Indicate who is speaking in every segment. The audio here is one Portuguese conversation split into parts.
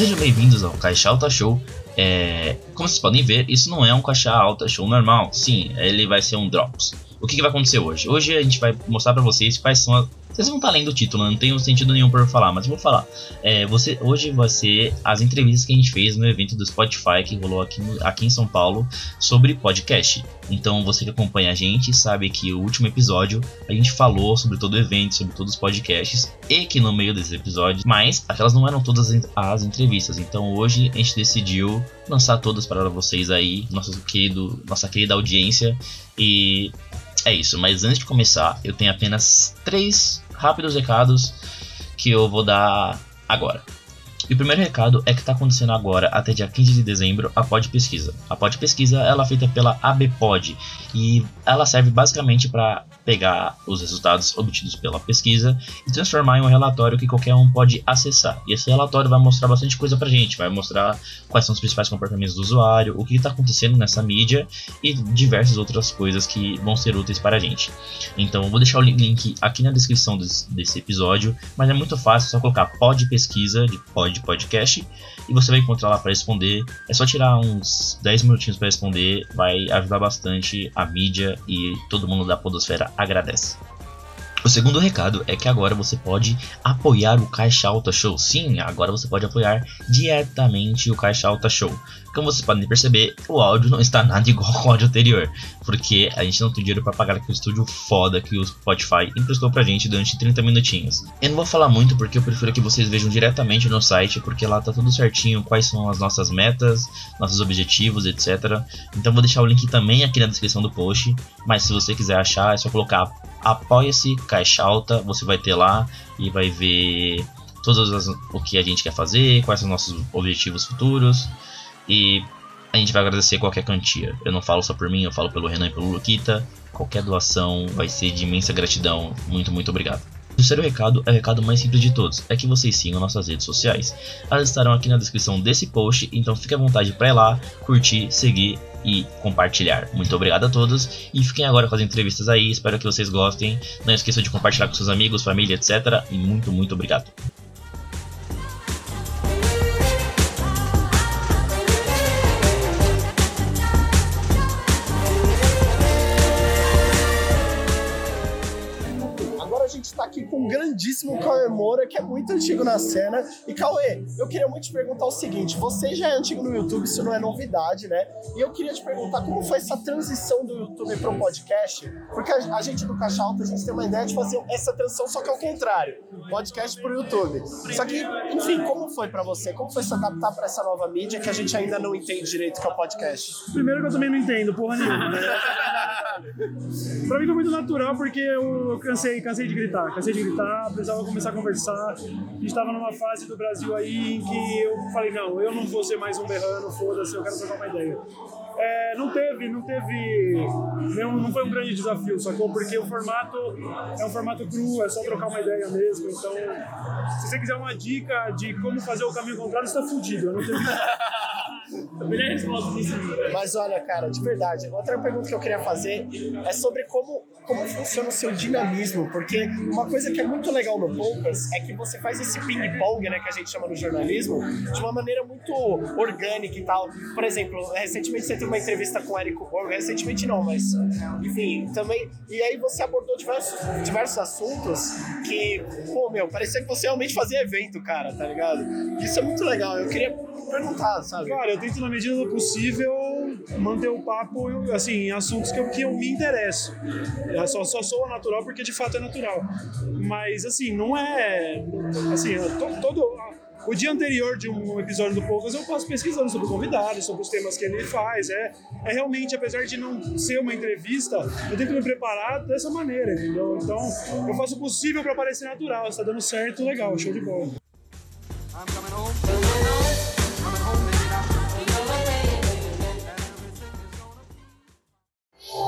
Speaker 1: Sejam bem-vindos ao Caixa Alta Show. É, como vocês podem ver, isso não é um Caixa Alta Show normal. Sim, ele vai ser um Drops. O que, que vai acontecer hoje? Hoje a gente vai mostrar para vocês quais são vocês vão estar lendo o título, não tem sentido nenhum por falar, mas eu vou falar. É, você, hoje vai ser as entrevistas que a gente fez no evento do Spotify que rolou aqui, no, aqui em São Paulo sobre podcast. Então você que acompanha a gente sabe que o último episódio a gente falou sobre todo o evento, sobre todos os podcasts e que no meio desses episódios, mas aquelas não eram todas as entrevistas. Então hoje a gente decidiu lançar todas para vocês aí, nosso querido, nossa querida audiência e é isso, mas antes de começar, eu tenho apenas três rápidos recados que eu vou dar agora. E o primeiro recado é que está acontecendo agora, até dia 15 de dezembro, a Pod Pesquisa. A Pod Pesquisa ela é feita pela ABPod e ela serve basicamente para pegar os resultados obtidos pela pesquisa e transformar em um relatório que qualquer um pode acessar. E esse relatório vai mostrar bastante coisa pra gente, vai mostrar quais são os principais comportamentos do usuário, o que está acontecendo nessa mídia e diversas outras coisas que vão ser úteis para a gente. Então vou deixar o link aqui na descrição desse, desse episódio, mas é muito fácil, é só colocar pod pesquisa de pod podcast e você vai encontrar lá para responder. É só tirar uns 10 minutinhos para responder, vai ajudar bastante a mídia e todo mundo da podosfera agradece. O segundo recado é que agora você pode apoiar o Caixa Alta Show. Sim, agora você pode apoiar diretamente o Caixa Alta Show. Como vocês podem perceber, o áudio não está nada igual ao áudio anterior, porque a gente não tem dinheiro para pagar aquele estúdio foda que o Spotify emprestou pra gente durante 30 minutinhos. Eu não vou falar muito porque eu prefiro que vocês vejam diretamente no site, porque lá tá tudo certinho, quais são as nossas metas, nossos objetivos, etc. Então vou deixar o link também aqui na descrição do post, mas se você quiser achar, é só colocar apoia-se Caixa Alta, você vai ter lá e vai ver todas as, o que a gente quer fazer, quais são os nossos objetivos futuros e a gente vai agradecer qualquer quantia. Eu não falo só por mim, eu falo pelo Renan e pelo Luquita. Qualquer doação vai ser de imensa gratidão. Muito, muito obrigado. O terceiro recado é o recado mais simples de todos, é que vocês sigam nossas redes sociais. Elas estarão aqui na descrição desse post, então fique à vontade para ir lá, curtir, seguir e compartilhar. Muito obrigado a todos e fiquem agora com as entrevistas aí, espero que vocês gostem. Não esqueçam de compartilhar com seus amigos, família, etc. E muito, muito obrigado.
Speaker 2: Grandíssimo Cauê Moura, que é muito antigo na cena. E Cauê, eu queria muito te perguntar o seguinte: você já é antigo no YouTube, isso não é novidade, né? E eu queria te perguntar como foi essa transição do YouTube para o podcast, porque a, gente do Caixa Alta, a gente tem uma ideia de fazer essa transição, só que ao contrário, podcast para o YouTube. Só que, enfim, como foi para você? Como foi se adaptar para essa nova mídia que a gente ainda não entende direito que é o podcast?
Speaker 3: Primeiro que eu também não entendo porra nenhuma, né? pra mim foi muito natural porque eu cansei, cansei de gritar, cansei de gritar, precisava começar a conversar. A gente estava numa fase do Brasil aí em que eu falei, não, eu não vou ser mais um berrano, foda-se, eu quero trocar uma ideia. É, não teve, não teve, não, não foi um grande desafio, sacou? Porque o formato é um formato cru, é só trocar uma ideia mesmo. Então, se você quiser uma dica de como fazer o caminho contrário, você tá fudido. Eu não.
Speaker 2: Mas olha, cara, de verdade, outra pergunta que eu queria fazer é sobre como, como funciona o seu dinamismo, porque uma coisa que é muito legal no Poucas é que você faz esse ping-pong, né, que a gente chama no jornalismo, de uma maneira muito orgânica e tal. Por exemplo, recentemente você teve uma entrevista com o Érico Borgo, recentemente não, mas enfim, também. E aí você abordou diversos, diversos assuntos que, pô, meu, parecia que você realmente fazia evento, cara, tá ligado? Isso é muito legal. Eu queria perguntar, sabe?
Speaker 3: Cara, eu tento, na medida do possível, manter o papo assim, em assuntos que eu, que eu me interesso. Eu só, só sou natural porque de fato é natural. Mas, assim, não é. Assim, todo. todo o dia anterior de um episódio do Poucas eu passo pesquisando sobre o convidado, sobre os temas que ele faz. É, é realmente, apesar de não ser uma entrevista, eu tento me preparar dessa maneira, entendeu? Então, eu faço o possível para parecer natural. Está dando certo, legal, show de bola.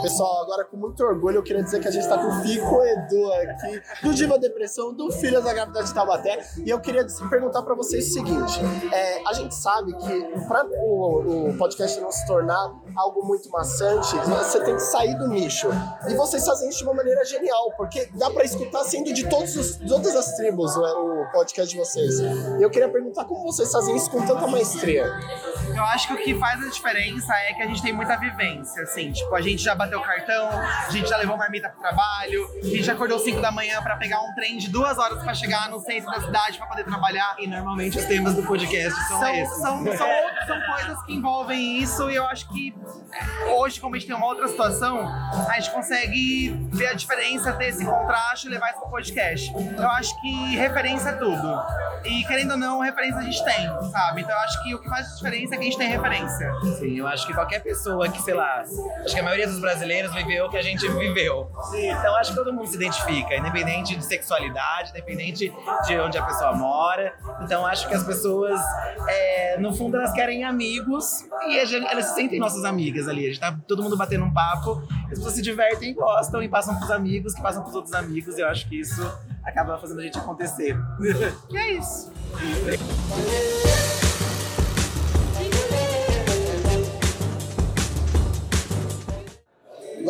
Speaker 2: Pessoal, agora com muito orgulho eu queria dizer que a gente está com o Fico Edu aqui, do Diva Depressão, do Filhas da Gravidade de Taubaté. E eu queria perguntar para vocês o seguinte: é, a gente sabe que para o, o, podcast não se tornar algo muito maçante, você tem que sair do nicho. E vocês fazem isso de uma maneira genial, porque dá para escutar sendo de todos os, todas as tribos né, o podcast de vocês. E eu queria perguntar como vocês fazem isso com tanta maestria.
Speaker 4: Eu acho que o que faz a diferença é que a gente tem muita vivência, assim. Tipo, a gente já bateu cartão, a gente já levou marmita pro trabalho, a gente acordou 5 da manhã para pegar um trem de duas horas para chegar no centro da cidade para poder trabalhar.
Speaker 5: E normalmente os temas do podcast são,
Speaker 4: são
Speaker 5: esses.
Speaker 4: São, são, são coisas que envolvem isso e eu acho que hoje, como a gente tem uma outra situação, a gente consegue ver a diferença, ter esse contraste e levar isso pro podcast. Eu acho que referência é tudo. E querendo ou não, referência a gente tem, sabe? Então eu acho que o que faz diferença é que a gente tem referência.
Speaker 5: Sim, eu acho que qualquer pessoa que, sei lá, acho que a maioria dos brasileiros viveu o que a gente viveu. Então acho que todo mundo se identifica, independente de sexualidade, independente de onde a pessoa mora. Então acho que as pessoas, é, no fundo, elas querem amigos e gente, elas se sentem nossas amigas ali. A gente tá todo mundo batendo um papo, as pessoas se divertem, gostam e passam pros amigos, que passam pros outros amigos. E eu acho que isso acaba fazendo a gente acontecer.
Speaker 4: e é isso.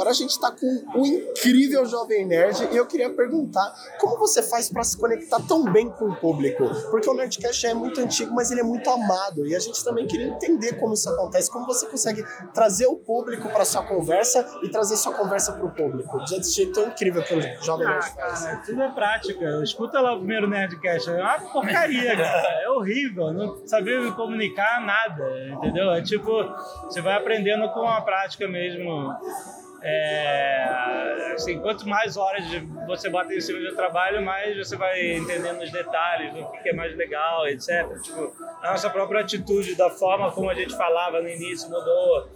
Speaker 2: Agora a gente está com o incrível Jovem Nerd e eu queria perguntar como você faz para se conectar tão bem com o público? Porque o Nerdcast é muito antigo, mas ele é muito amado e a gente também queria entender como isso acontece, como você consegue trazer o público para sua conversa e trazer sua conversa para o público. De jeito tão incrível que o Jovem Nerd ah, faz.
Speaker 6: Cara, tudo é prática. Escuta lá o primeiro Nerdcast, é uma porcaria, cara. É horrível, não saber me comunicar nada, entendeu? É tipo, você vai aprendendo com a prática mesmo. É, assim, quanto mais horas você bota em cima do trabalho, mais você vai entendendo os detalhes, o que é mais legal, etc. Tipo, a nossa própria atitude, da forma como a gente falava no início mudou.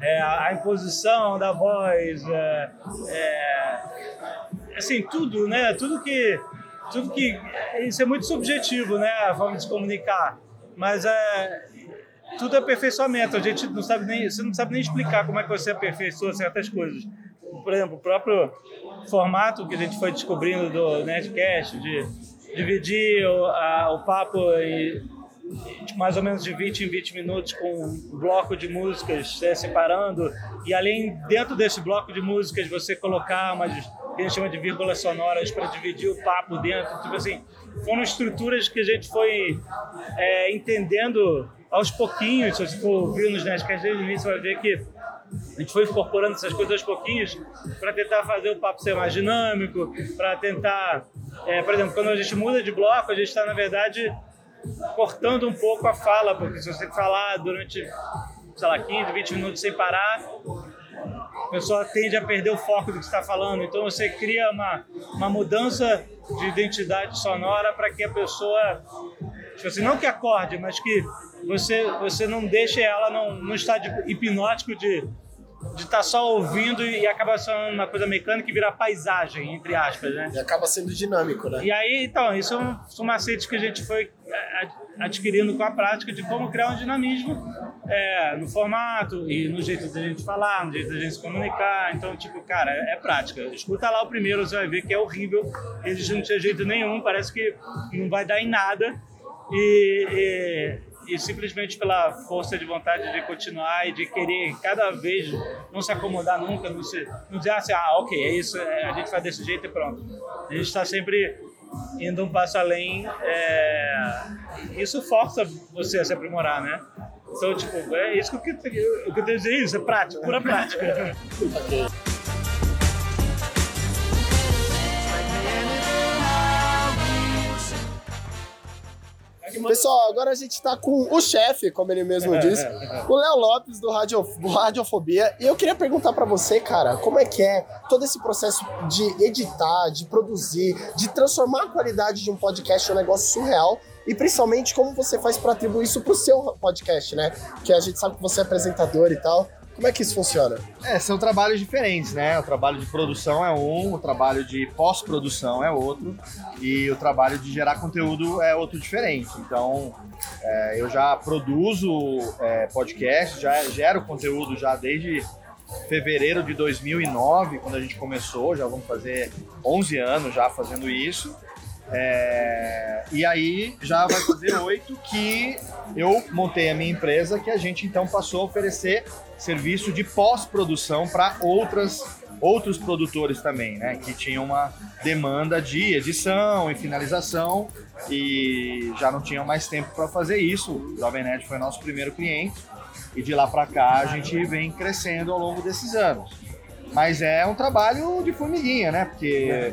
Speaker 6: É, a, a, imposição da voz, é, é, assim, tudo, né? Tudo que, tudo que isso é muito subjetivo, né? A forma de se comunicar, mas é, tudo é aperfeiçoamento. A gente não sabe nem, você não sabe nem explicar como é que você aperfeiçoa certas coisas. Por exemplo, o próprio formato que a gente foi descobrindo do Nerdcast, de dividir o, a, o papo em, mais ou menos de 20 em 20 minutos com um bloco de músicas né, separando e além dentro desse bloco de músicas você colocar umas que a gente chama de vírgulas sonoras para dividir o papo dentro tipo assim foram estruturas que a gente foi é, entendendo aos pouquinhos, se você for ouvir nos Nerdcasts desde o início, você vai ver que a gente foi incorporando essas coisas aos pouquinhos para tentar fazer o papo ser mais dinâmico, para tentar, é, por exemplo, quando a gente muda de bloco, a gente está, na verdade, cortando um pouco a fala, porque se você falar durante, sei lá, 15, 20 minutos sem parar, a pessoa tende a perder o foco do que está falando. Então você cria uma, uma mudança de identidade sonora para que a pessoa, tipo assim, não que acorde, mas que você, você não deixa ela num, num estádio hipnótico de de estar tá só ouvindo e acaba sendo uma coisa mecânica e virar paisagem, entre aspas, né?
Speaker 2: E acaba sendo dinâmico, né?
Speaker 6: E aí, então, isso são macetes que a gente foi é, adquirindo com a prática de como criar um dinamismo é, no formato e no jeito da gente falar, no jeito da gente se comunicar. Então, tipo, cara, é prática. Escuta lá o primeiro, você vai ver que é horrível. Eles não tinha jeito nenhum, parece que não vai dar em nada. E, e e simplesmente pela força de vontade de continuar e de querer cada vez não se acomodar nunca, não, se, não dizer assim, ah, ok, é isso, é, a gente faz desse jeito e pronto. A gente está sempre indo um passo além. É, isso força você a se aprimorar, né? Então, tipo, é isso que eu, que eu, que eu tenho dizer, isso é prática, pura prática.
Speaker 2: Pessoal, agora a gente tá com o chefe, como ele mesmo disse, o Léo Lopes do, Radio, do Radiofobia. E eu queria perguntar para você, cara, como é que é todo esse processo de editar, de produzir, de transformar a qualidade de um podcast em um negócio surreal e principalmente como você faz para atribuir isso pro seu podcast, né? Que a gente sabe que você é apresentador e tal. Como é que isso funciona?
Speaker 7: É, são trabalhos diferentes, né? O trabalho de produção é um, o trabalho de pós-produção é outro, e o trabalho de gerar conteúdo é outro diferente. Então, é, eu já produzo é, podcast, já gero conteúdo já desde fevereiro de 2009, quando a gente começou, já vamos fazer 11 anos já fazendo isso. É, e aí já vai fazer oito que eu montei a minha empresa, que a gente então passou a oferecer serviço de pós-produção para outras outros produtores também, né, que tinham uma demanda de edição e finalização e já não tinham mais tempo para fazer isso. O Jovem Nerd foi nosso primeiro cliente e de lá para cá a gente vem crescendo ao longo desses anos. Mas é um trabalho de formiguinha, né? Porque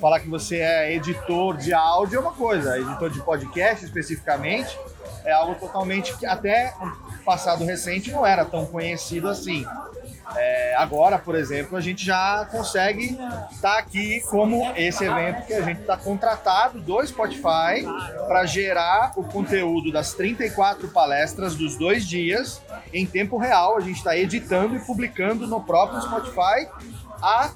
Speaker 7: falar que você é editor de áudio é uma coisa, editor de podcast especificamente é algo totalmente até passado recente não era tão conhecido assim. É, agora, por exemplo, a gente já consegue estar tá aqui como esse evento que a gente está contratado do Spotify para gerar o conteúdo das 34 palestras dos dois dias em tempo real. A gente está editando e publicando no próprio Spotify a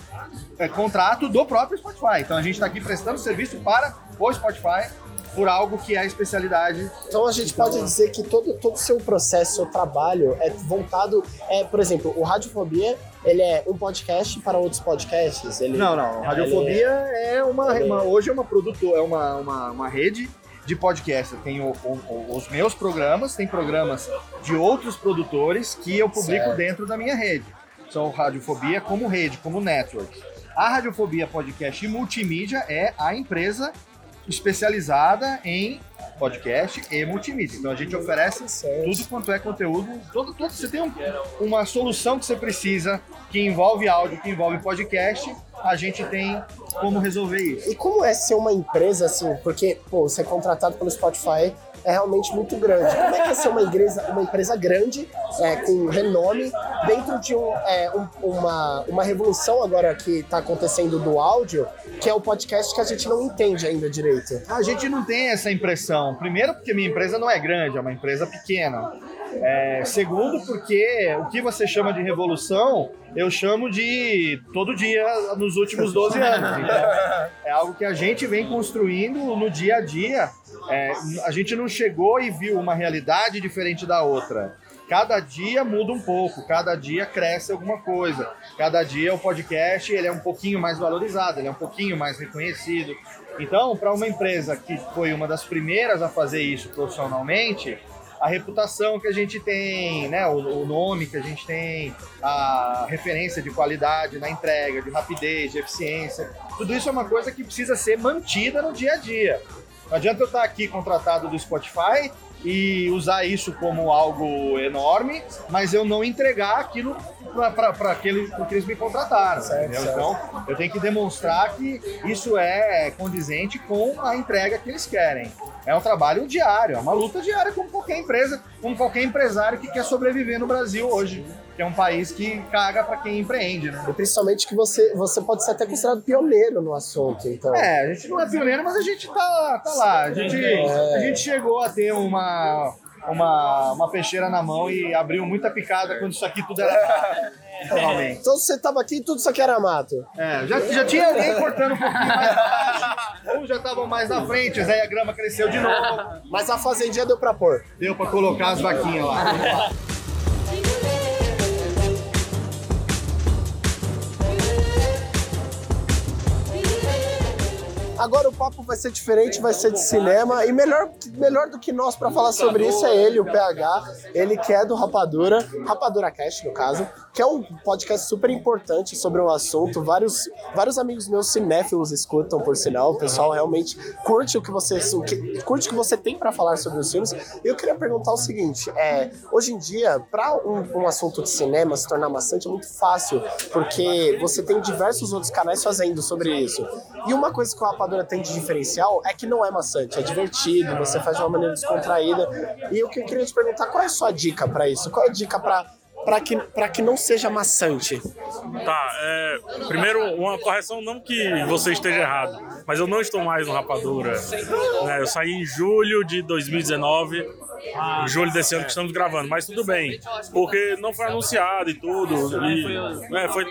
Speaker 7: é, contrato do próprio Spotify. Então a gente está aqui prestando serviço para o Spotify por algo que é a especialidade.
Speaker 2: Então a gente então, pode dizer que todo todo o seu processo, seu trabalho é voltado, é, por exemplo, o Radiofobia ele é um podcast para outros podcasts? Ele,
Speaker 7: não, não. Radiofobia é, é uma, uma, hoje é uma produtora, é uma, uma, uma rede de podcast. Tem o, o, os meus programas, tem programas de outros produtores que eu publico certo. dentro da minha rede. São Radiofobia como rede, como network. A Radiofobia Podcast e Multimídia é a empresa especializada em podcast e multimídia. Então a gente oferece tudo quanto é conteúdo. Todo, todo, você tem um, uma solução que você precisa que envolve áudio, que envolve podcast. A gente tem como resolver isso.
Speaker 2: E como é ser uma empresa assim? Porque, pô, você é contratado pelo Spotify é realmente muito grande. Como é que é ser uma, igreja, uma empresa grande, é, com renome, dentro de um, é, um, uma, uma revolução agora que está acontecendo do áudio, que é o podcast que a gente não entende ainda direito?
Speaker 7: A gente não tem essa impressão. Primeiro, porque minha empresa não é grande, é uma empresa pequena. É, segundo, porque o que você chama de revolução, eu chamo de todo dia nos últimos 12 anos. Então, é algo que a gente vem construindo no dia a dia é, a gente não chegou e viu uma realidade diferente da outra. Cada dia muda um pouco, cada dia cresce alguma coisa. Cada dia o podcast ele é um pouquinho mais valorizado, ele é um pouquinho mais reconhecido. Então, para uma empresa que foi uma das primeiras a fazer isso profissionalmente, a reputação que a gente tem, né, o, o, nome que a gente tem, a referência de qualidade na entrega, de rapidez, de eficiência, tudo isso é uma coisa que precisa ser mantida no dia a dia. Não adianta eu estar aqui contratado do Spotify e usar isso como algo enorme, mas eu não entregar aquilo para aquele que eles me contrataram. Certo, certo. Então, eu tenho que demonstrar que isso é condizente com a entrega que eles querem. É um trabalho diário, é uma luta diária como qualquer empresa, como qualquer empresário que quer sobreviver no Brasil hoje que é um país que caga para quem empreende, né?
Speaker 2: E principalmente que você, você pode ser até considerado pioneiro no assunto, então.
Speaker 7: É, a gente não é pioneiro, mas a gente tá, tá lá. A gente, é. a gente chegou a ter uma, uma, uma peixeira na mão e abriu muita picada quando isso aqui tudo era
Speaker 2: Realmente. Então você tava aqui e tudo isso aqui era mato.
Speaker 7: É, já, já tinha alguém cortando um pouquinho mais baixo, um já estavam mais na frente, aí a grama cresceu de novo.
Speaker 2: Mas a fazendinha deu pra pôr.
Speaker 7: Deu pra colocar as vaquinhas lá.
Speaker 2: Agora o papo vai ser diferente, vai ser de cinema. E melhor, melhor do que nós para falar sobre isso é ele, o PH. Ele que é do Rapadura, Rapadura Cast, no caso, que é um podcast super importante sobre um assunto. Vários, vários amigos meus cinéfilos escutam, por sinal. O pessoal realmente curte o que você, o que, curte o que você tem para falar sobre os filmes. E eu queria perguntar o seguinte: é, hoje em dia, para um, um assunto de cinema se tornar maçante, é muito fácil, porque você tem diversos outros canais fazendo sobre isso. E uma coisa que o Rapadura tem de diferencial é que não é maçante, é divertido, você faz de uma maneira descontraída. E eu queria te perguntar qual é a sua dica para isso? Qual é a dica para para que, que não seja maçante?
Speaker 8: Tá, é, primeiro uma correção, não que você esteja errado, mas eu não estou mais no Rapadura. Né, eu saí em julho de 2019 julho desse ano que estamos gravando, mas tudo bem, porque não foi anunciado e tudo, e é, foi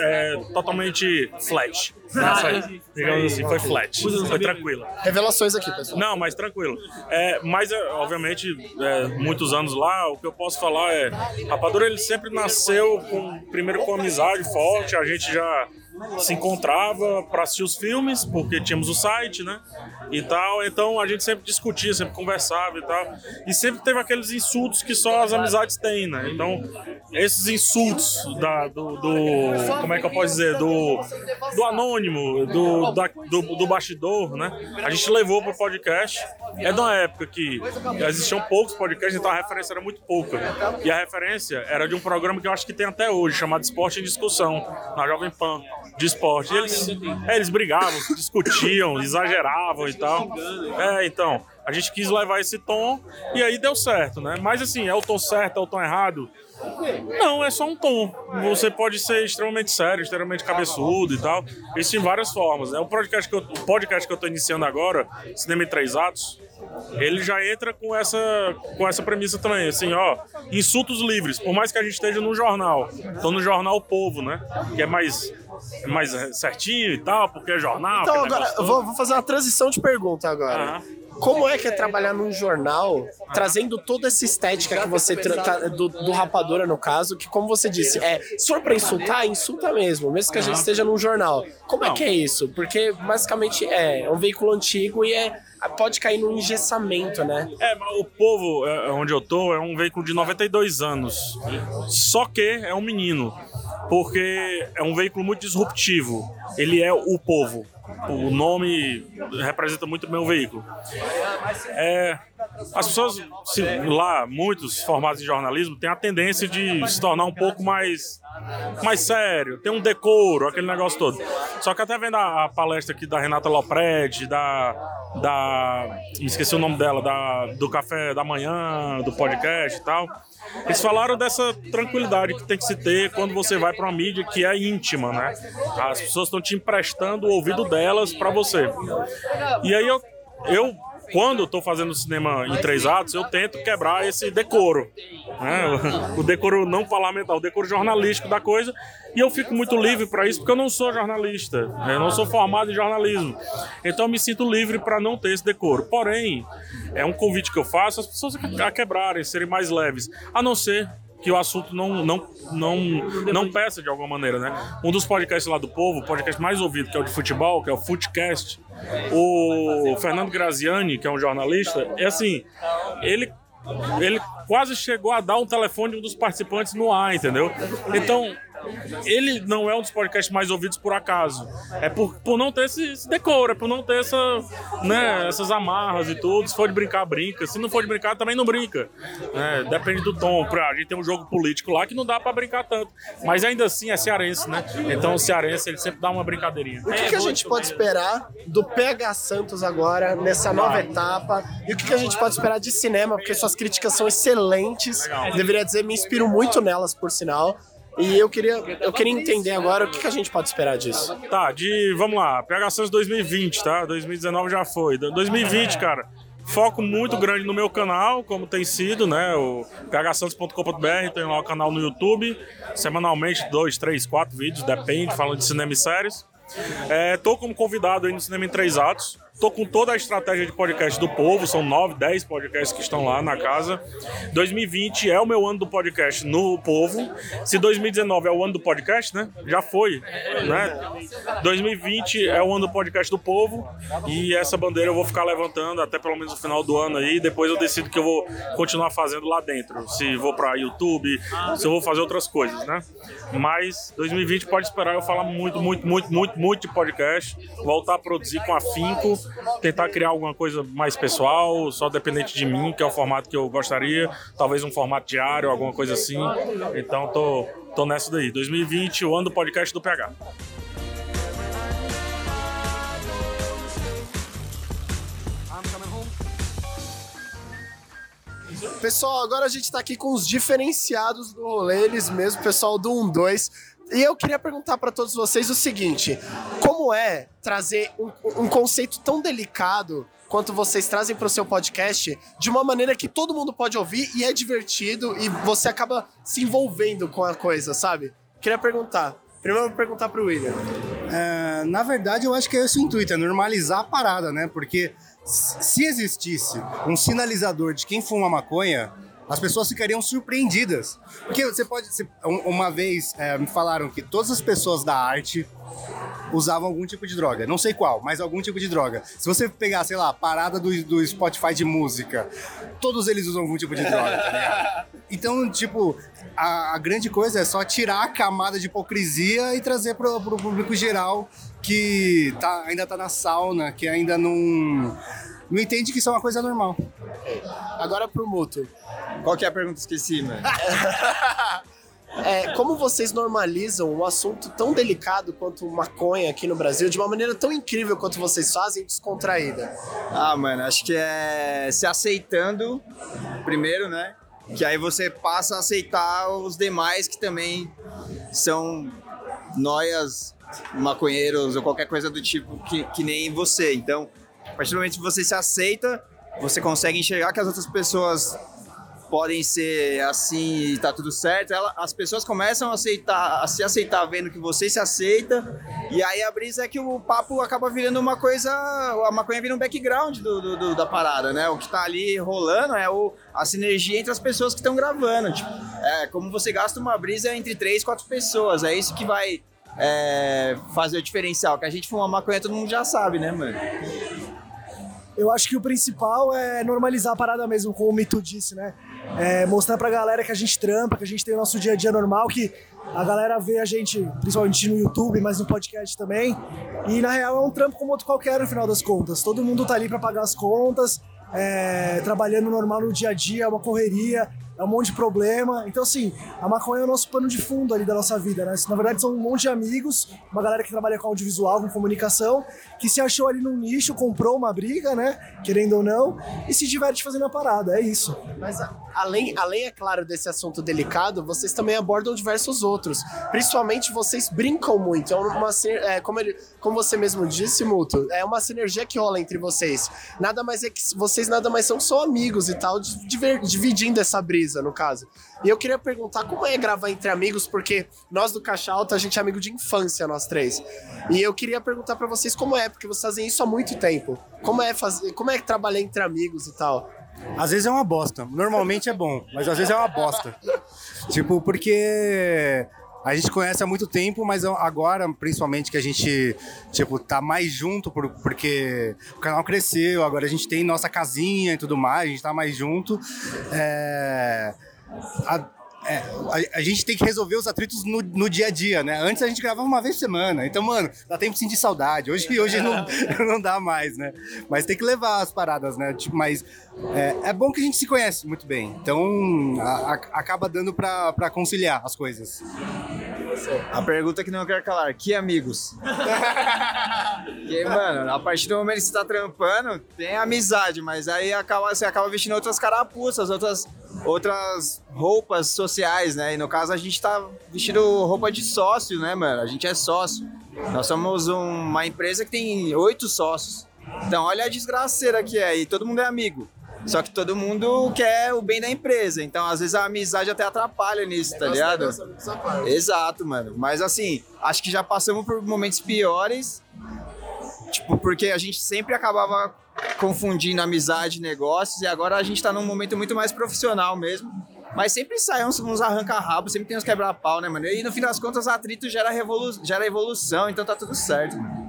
Speaker 8: é, totalmente flat. Nossa, digamos assim, foi flat, foi tranquilo.
Speaker 2: Revelações aqui, pessoal.
Speaker 8: Não, mas tranquilo. É, mas, é, obviamente, é, muitos anos lá, o que eu posso falar é... Rapadura, ele sempre nasceu com, primeiro com amizade forte, a gente já se encontrava para assistir os filmes, porque tínhamos o site, né? E tal, então a gente sempre discutia, sempre conversava e tal. E sempre teve aqueles insultos que só as amizades têm, né? Então, esses insultos da, do, do Como é que eu posso dizer? Do, do anônimo, do, da, do, do bastidor, né? A gente levou pro podcast. É de uma época que existiam poucos podcasts, então a referência era muito pouca. E a referência era de um programa que eu acho que tem até hoje, chamado Esporte em Discussão, na Jovem Pan de esporte. E eles, é, eles brigavam, discutiam, exageravam e tal. É, então, a gente quis levar esse tom e aí deu certo, né? Mas assim, é o tom certo, é o tom errado? Não, é só um tom. Você pode ser extremamente sério, extremamente cabeçudo e tal. Isso tem várias formas. Né? O, podcast que eu, o podcast que eu tô iniciando agora, Cinema em Três Atos, ele já entra com essa, com essa premissa também, assim, ó, insultos livres, por mais que a gente esteja no jornal, tô no jornal Povo, né, que é mais mais certinho e tal, porque é jornal.
Speaker 2: Então,
Speaker 8: é
Speaker 2: agora, vou, vou fazer uma transição de pergunta agora. Como é que é trabalhar num jornal, trazendo toda essa estética que você tra- do, do Rapadura, no caso, que, como você disse, é se for pra insultar, insulta mesmo, mesmo que a gente esteja num jornal. Como é que é isso? Porque basicamente é um veículo antigo e é, pode cair num engessamento, né?
Speaker 8: É, mas o povo, é, onde eu tô, é um veículo de 92 anos. Só que é um menino. Porque é um veículo muito disruptivo. Ele é o povo. O nome representa muito bem o veículo. É, as pessoas, se- lá, muitos formados em jornalismo, têm a tendência de se tornar um pouco mais, mais sério, tem um decoro, aquele negócio todo. Só que até vendo a, a palestra aqui da Renata Loprete, da, da. esqueci o nome dela, da, do Café da Manhã, do podcast e tal. Eles falaram dessa tranquilidade que tem que se ter quando você vai para uma mídia que é íntima, né? As pessoas estão te emprestando o ouvido delas para você. E aí eu, eu quando eu tô fazendo cinema em três atos, eu tento quebrar esse decoro. né? O decoro não parlamentar, o decoro jornalístico da coisa. E eu fico muito livre para isso, porque eu não sou jornalista. né? Eu não sou formado em jornalismo. Então eu me sinto livre para não ter esse decoro. Porém, é um convite que eu faço às pessoas a quebrarem, serem mais leves. A não ser que o assunto não, não, não, não peça de alguma maneira, né? Um dos podcasts lá do Povo, o podcast mais ouvido, que é o de futebol, que é o Footcast, o Fernando Graziani, que é um jornalista, é assim, ele ele quase chegou a dar um telefone de um dos participantes no ar, entendeu? Então, ele não é um dos podcasts mais ouvidos por acaso. É por, por não ter esse, esse decoro, é por não ter essa, né, essas amarras e tudo. Se for de brincar, brinca. Se não for de brincar, também não brinca. né? depende do tom. Pra, a gente tem um jogo político lá que não dá pra brincar tanto. Mas ainda assim é cearense, né? Então o cearense ele sempre dá uma brincadeirinha.
Speaker 2: O que, que a gente pode esperar do PH Santos agora, nessa nova etapa? E o que, que a gente pode esperar de cinema? Porque suas críticas são excelentes. Deveria dizer, me inspiro muito nelas, por sinal. E eu queria, eu queria entender agora o que, que a gente pode esperar disso.
Speaker 8: Tá, de. Vamos lá, PH Santos 2020, tá? 2019 já foi. 2020, cara. Foco muito grande no meu canal, como tem sido, né? O phsantos.com.br, tem lá o canal no YouTube. Semanalmente, dois, três, quatro vídeos, depende, falando de cinema e séries. É, tô como convidado aí no Cinema em Três Atos. Tô com toda a estratégia de podcast do povo, são 9, 10 podcasts que estão lá na casa. 2020 é o meu ano do podcast no povo. Se 2019 é o ano do podcast, né? Já foi, né? 2020 é o ano do podcast do povo e essa bandeira eu vou ficar levantando até pelo menos o final do ano aí. Depois eu decido que eu vou continuar fazendo lá dentro. Se vou para YouTube, se eu vou fazer outras coisas, né? Mas 2020 pode esperar eu falar muito, muito, muito, muito, muito de podcast, voltar a produzir com afinco, tentar criar alguma coisa mais pessoal, só dependente de mim, que é o formato que eu gostaria, talvez um formato diário, alguma coisa assim. Então tô, tô nessa daí. 2020, o ano do podcast do PH.
Speaker 2: Pessoal, agora a gente tá aqui com os diferenciados do rolê, eles mesmos, pessoal do 1-2. E eu queria perguntar para todos vocês o seguinte: como é trazer um, um conceito tão delicado quanto vocês trazem para o seu podcast de uma maneira que todo mundo pode ouvir e é divertido e você acaba se envolvendo com a coisa, sabe? Queria perguntar. Primeiro vou perguntar pro William.
Speaker 9: É, na verdade, eu acho que é esse o intuito, é normalizar a parada, né? Porque se existisse um sinalizador de quem fuma maconha, as pessoas ficariam surpreendidas. Porque você pode. uma vez é, me falaram que todas as pessoas da arte usavam algum tipo de droga. Não sei qual, mas algum tipo de droga. Se você pegar, sei lá, a parada do, do Spotify de música, todos eles usam algum tipo de droga, tá ligado? Então, tipo, a, a, grande coisa é só tirar a camada de hipocrisia e trazer pro, pro público geral que tá, ainda tá na sauna, que ainda não, não entende que isso é uma coisa normal.
Speaker 2: Agora pro Mútuo.
Speaker 10: Qual que é a pergunta? Esqueci, mano.
Speaker 2: É, como vocês normalizam um assunto tão delicado quanto maconha aqui no Brasil de uma maneira tão incrível quanto vocês fazem, descontraída?
Speaker 10: Ah, mano, acho que é se aceitando primeiro, né? Que aí você passa a aceitar os demais que também são noias, maconheiros ou qualquer coisa do tipo que, que nem você. Então, a partir do momento que você se aceita, você consegue enxergar que as outras pessoas podem ser assim e tá tudo certo. Ela, as pessoas começam a aceitar, a se aceitar vendo que você se aceita. E aí a brisa é que o papo acaba virando uma coisa. A maconha vira um background do, do, do da parada, né? O que tá ali rolando é o, a sinergia entre as pessoas que estão gravando. Tipo, é como você gasta uma brisa entre três, quatro pessoas. É isso que vai é, fazer o diferencial. Que a gente fuma maconha, todo mundo já sabe, né, mano?
Speaker 11: Eu acho que o principal é normalizar a parada mesmo, como o Mito disse, né? É mostrar pra galera que a gente trampa, que a gente tem o nosso dia a dia normal, que a galera vê a gente, principalmente no YouTube, mas no podcast também. E na real é um trampo como outro qualquer no final das contas. Todo mundo tá ali para pagar as contas, é, trabalhando normal no dia a dia, é uma correria é um monte de problema. Então, assim, a maconha é o nosso pano de fundo ali da nossa vida, né? Na verdade, são um monte de amigos, uma galera que trabalha com audiovisual, com comunicação, que se achou ali num nicho, comprou uma briga, né? Querendo ou não, e se diverte fazendo a parada, é isso.
Speaker 2: Mas além, além, é claro, desse assunto delicado, vocês também abordam diversos outros. Principalmente vocês brincam muito. É uma, é, como, ele, como você mesmo disse, Muto, é uma sinergia que rola entre vocês. Nada mais é que vocês nada mais são só amigos e tal, dividindo essa brisa no caso. E eu queria perguntar como é gravar entre amigos, porque nós do Caixa Alta, a gente é amigo de infância, nós três. E eu queria perguntar para vocês como é, porque vocês fazem isso há muito tempo. Como é fazer, como é trabalhar entre amigos e tal?
Speaker 9: Às vezes é uma bosta. Normalmente é bom, mas às vezes é uma bosta. tipo, porque a gente conhece há muito tempo, mas agora, principalmente, que a gente, tipo, tá mais junto, por, porque o canal cresceu, agora a gente tem nossa casinha e tudo mais, a gente tá mais junto. É, a, é, a, a, gente tem que resolver os atritos no, no, dia a dia, né? Antes a gente gravava uma vez por semana. Então, mano, dá tempo de sentir saudade. Hoje, hoje não, não dá mais, né? Mas tem que levar as paradas, né? Tipo, mas é, é bom que a gente se conhece muito bem. Então, a, a, acaba dando pra conciliar as coisas.
Speaker 10: A pergunta que não quero calar: que amigos? Porque, mano, a partir do momento que você tá trampando, tem amizade, mas aí acaba, você acaba vestindo outras carapuças, outras, outras roupas sociais, né? E no caso a gente tá vestindo roupa de sócio, né, mano? A gente é sócio. Nós somos um, uma empresa que tem oito sócios. Então, olha a desgraceira que é, e todo mundo é amigo. Só que todo mundo quer o bem da empresa. Então, às vezes, a amizade até atrapalha nisso, tá ligado? Exato, mano. Mas assim, acho que já passamos por momentos piores. Tipo, porque a gente sempre acabava confundindo amizade e negócios. E agora a gente tá num momento muito mais profissional mesmo. Mas sempre saem uns, uns arranca-rabo, sempre tem uns quebra-pau, né, mano? E no fim das contas, atrito gera, revolu gera evolução, então tá tudo certo, mano.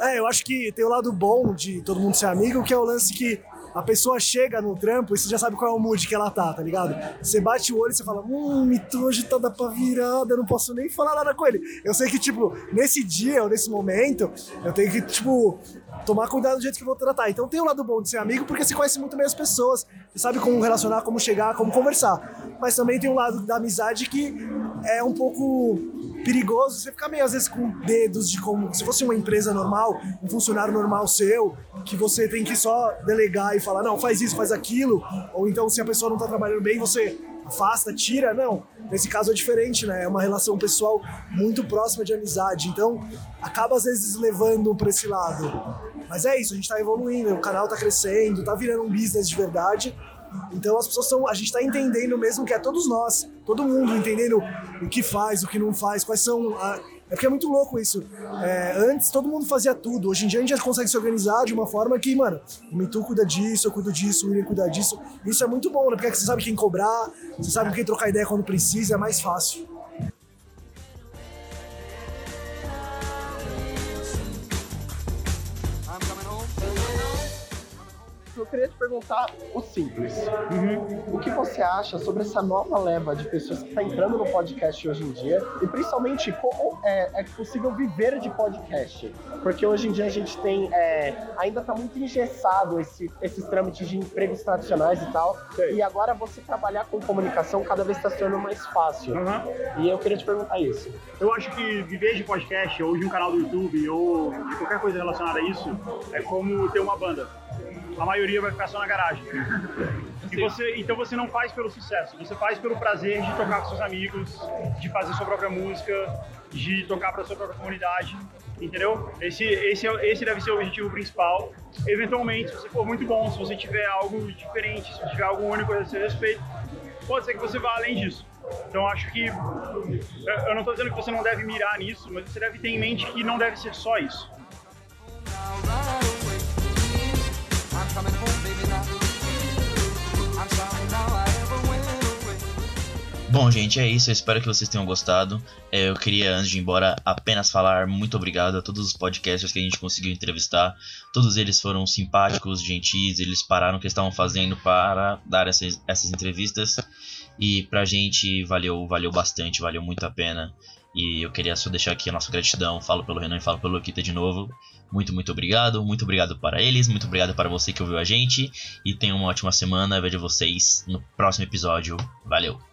Speaker 11: É, eu acho que tem o lado bom de todo mundo ser amigo, que é o lance que a pessoa chega no trampo e você já sabe qual é o mood que ela tá, tá ligado? Você bate o olho e você fala, hum, Mito hoje tá da pra virada, não posso nem falar nada com ele. Eu sei que, tipo, nesse dia ou nesse momento, eu tenho que, tipo, tomar cuidado do jeito que vou tratar. Então tem o lado bom de ser amigo, porque você conhece muito bem as pessoas, você sabe como relacionar, como chegar, como conversar. Mas também tem um lado da amizade que é um pouco perigoso você ficar meio às vezes com dedos de como se fosse uma empresa normal, um funcionário normal seu, que você tem que só delegar e falar, não, faz isso, faz aquilo, ou então se a pessoa não tá trabalhando bem, você afasta, tira, não. Nesse caso é diferente, né? É uma relação pessoal muito próxima de amizade, então acaba às vezes levando para esse lado. Mas é isso, a gente tá evoluindo, o canal tá crescendo, tá virando um business de verdade. Então as pessoas estão, a gente está entendendo mesmo que é todos nós, todo mundo entendendo o que faz, o que não faz, quais são a, é porque é muito louco isso. É, antes todo mundo fazia tudo. Hoje em dia a gente já consegue se organizar de uma forma que, mano, o Mitu cuida disso, eu cuido disso, o William cuida disso. Isso é muito bom, né? Porque você sabe quem cobrar, você sabe quem trocar ideia quando precisa, é mais fácil.
Speaker 2: Eu queria te perguntar o simples. Uhum. O que você acha sobre essa nova leva de pessoas que está entrando no podcast hoje em dia? E principalmente, como é, é possível viver de podcast? Porque hoje em dia a gente tem. É, ainda está muito engessado esse, esses trâmites de empregos tradicionais e tal. Sim. E agora você trabalhar com comunicação cada vez está se tornando mais fácil. Uhum. E eu queria te perguntar isso.
Speaker 12: Eu acho que viver de podcast, ou de um canal do YouTube, ou de qualquer coisa relacionada a isso, é como ter uma banda a maioria vai ficar só na garagem. Você, então você não faz pelo sucesso, você faz pelo prazer de tocar com seus amigos, de fazer sua própria música, de tocar para sua própria comunidade, entendeu? Esse, esse, é esse deve ser o objetivo principal. Eventualmente, se você for muito bom, se você tiver algo diferente, se você tiver algo único a seu respeito, pode ser que você vá além disso. Então acho que eu não estou dizendo que você não deve mirar nisso, mas você deve ter em mente que não deve ser só isso.
Speaker 1: Bom, gente, é isso. Eu espero que vocês tenham gostado. É, eu queria, antes de ir embora, apenas falar muito obrigado a todos os podcasters que a gente conseguiu entrevistar. Todos eles foram simpáticos, gentis, eles pararam o que estavam fazendo para dar essas, essas entrevistas. E pra gente valeu, valeu bastante, valeu muito a pena. E eu queria só deixar aqui a nossa gratidão. Falo pelo Renan e falo pelo Luquita de novo. Muito, muito obrigado. Muito obrigado para eles. Muito obrigado para você que ouviu a gente. E tenham uma ótima semana. Vejo vocês no próximo episódio. Valeu!